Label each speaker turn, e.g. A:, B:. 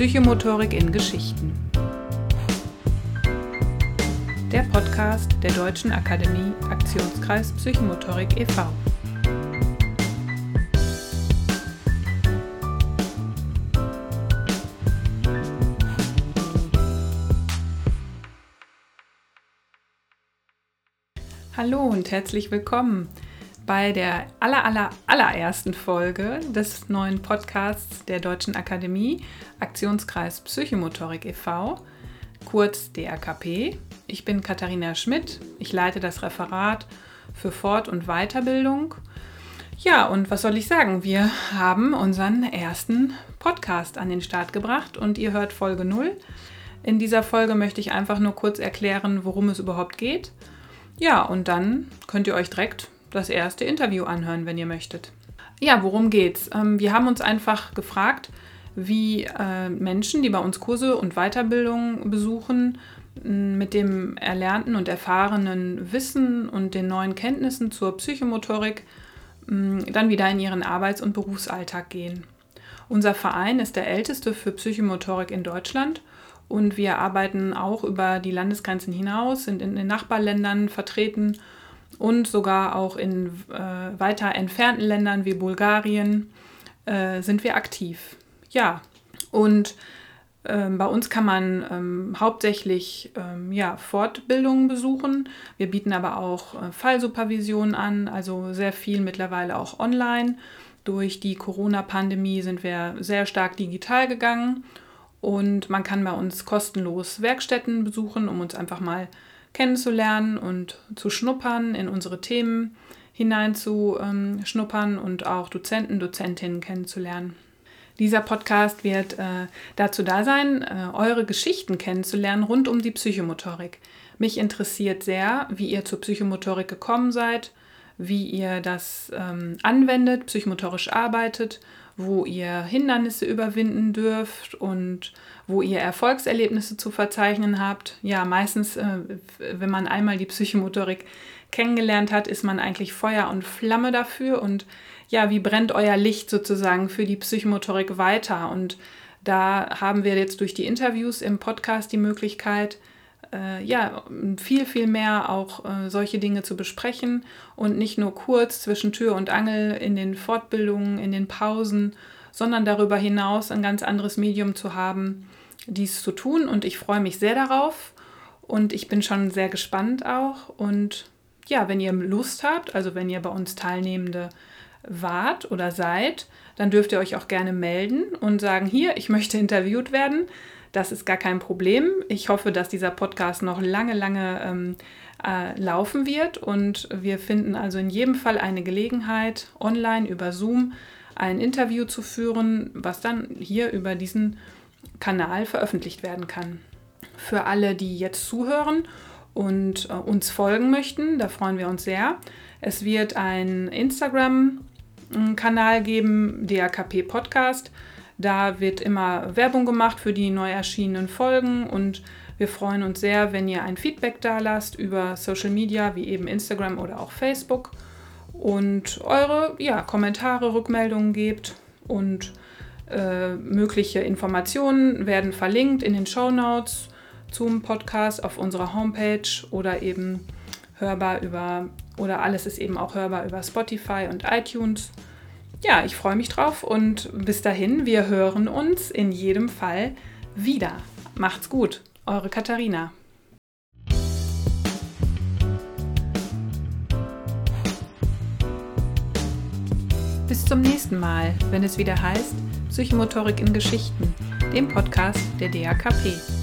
A: Psychomotorik in Geschichten. Der Podcast der Deutschen Akademie Aktionskreis Psychomotorik e.V. Hallo und herzlich willkommen bei der aller, aller, allerersten Folge des neuen Podcasts der Deutschen Akademie Aktionskreis Psychomotorik e.V., kurz DRKP. Ich bin Katharina Schmidt, ich leite das Referat für Fort- und Weiterbildung. Ja, und was soll ich sagen? Wir haben unseren ersten Podcast an den Start gebracht und ihr hört Folge 0. In dieser Folge möchte ich einfach nur kurz erklären, worum es überhaupt geht. Ja, und dann könnt ihr euch direkt das erste Interview anhören, wenn ihr möchtet. Ja, worum geht's? Ähm, wir haben uns einfach gefragt, wie äh, Menschen, die bei uns Kurse und Weiterbildung besuchen, mit dem erlernten und erfahrenen Wissen und den neuen Kenntnissen zur Psychomotorik dann wieder in ihren Arbeits- und Berufsalltag gehen. Unser Verein ist der älteste für Psychomotorik in Deutschland und wir arbeiten auch über die Landesgrenzen hinaus, sind in den Nachbarländern vertreten und sogar auch in äh, weiter entfernten Ländern wie Bulgarien äh, sind wir aktiv. Ja, und ähm, bei uns kann man ähm, hauptsächlich ähm, ja, Fortbildungen besuchen. Wir bieten aber auch äh, Fallsupervision an, also sehr viel mittlerweile auch online. Durch die Corona-Pandemie sind wir sehr stark digital gegangen und man kann bei uns kostenlos Werkstätten besuchen, um uns einfach mal kennenzulernen und zu schnuppern, in unsere Themen hineinzuschnuppern und auch Dozenten, Dozentinnen kennenzulernen. Dieser Podcast wird äh, dazu da sein, äh, eure Geschichten kennenzulernen rund um die Psychomotorik. Mich interessiert sehr, wie ihr zur Psychomotorik gekommen seid, wie ihr das ähm, anwendet, psychomotorisch arbeitet, wo ihr Hindernisse überwinden dürft und wo ihr Erfolgserlebnisse zu verzeichnen habt. Ja, meistens, äh, wenn man einmal die Psychomotorik kennengelernt hat, ist man eigentlich Feuer und Flamme dafür. Und ja, wie brennt euer Licht sozusagen für die Psychomotorik weiter? Und da haben wir jetzt durch die Interviews im Podcast die Möglichkeit, äh, ja, viel, viel mehr auch äh, solche Dinge zu besprechen und nicht nur kurz zwischen Tür und Angel in den Fortbildungen, in den Pausen, sondern darüber hinaus ein ganz anderes Medium zu haben, dies zu tun. Und ich freue mich sehr darauf und ich bin schon sehr gespannt auch. Und ja, wenn ihr Lust habt, also wenn ihr bei uns Teilnehmende wart oder seid, dann dürft ihr euch auch gerne melden und sagen, hier, ich möchte interviewt werden. Das ist gar kein Problem. Ich hoffe, dass dieser Podcast noch lange, lange ähm, äh, laufen wird und wir finden also in jedem Fall eine Gelegenheit, online über Zoom ein Interview zu führen, was dann hier über diesen Kanal veröffentlicht werden kann. Für alle, die jetzt zuhören und äh, uns folgen möchten, da freuen wir uns sehr. Es wird ein Instagram-Kanal geben, DAKP Podcast. Da wird immer Werbung gemacht für die neu erschienenen Folgen und wir freuen uns sehr, wenn ihr ein Feedback da lasst über Social Media wie eben Instagram oder auch Facebook und eure ja, Kommentare, Rückmeldungen gebt und äh, mögliche Informationen werden verlinkt in den Show Notes zum Podcast auf unserer Homepage oder eben hörbar über oder alles ist eben auch hörbar über Spotify und iTunes. Ja, ich freue mich drauf und bis dahin, wir hören uns in jedem Fall wieder. Macht's gut, eure Katharina. Bis zum nächsten Mal, wenn es wieder heißt Psychomotorik in Geschichten, dem Podcast der DAKP.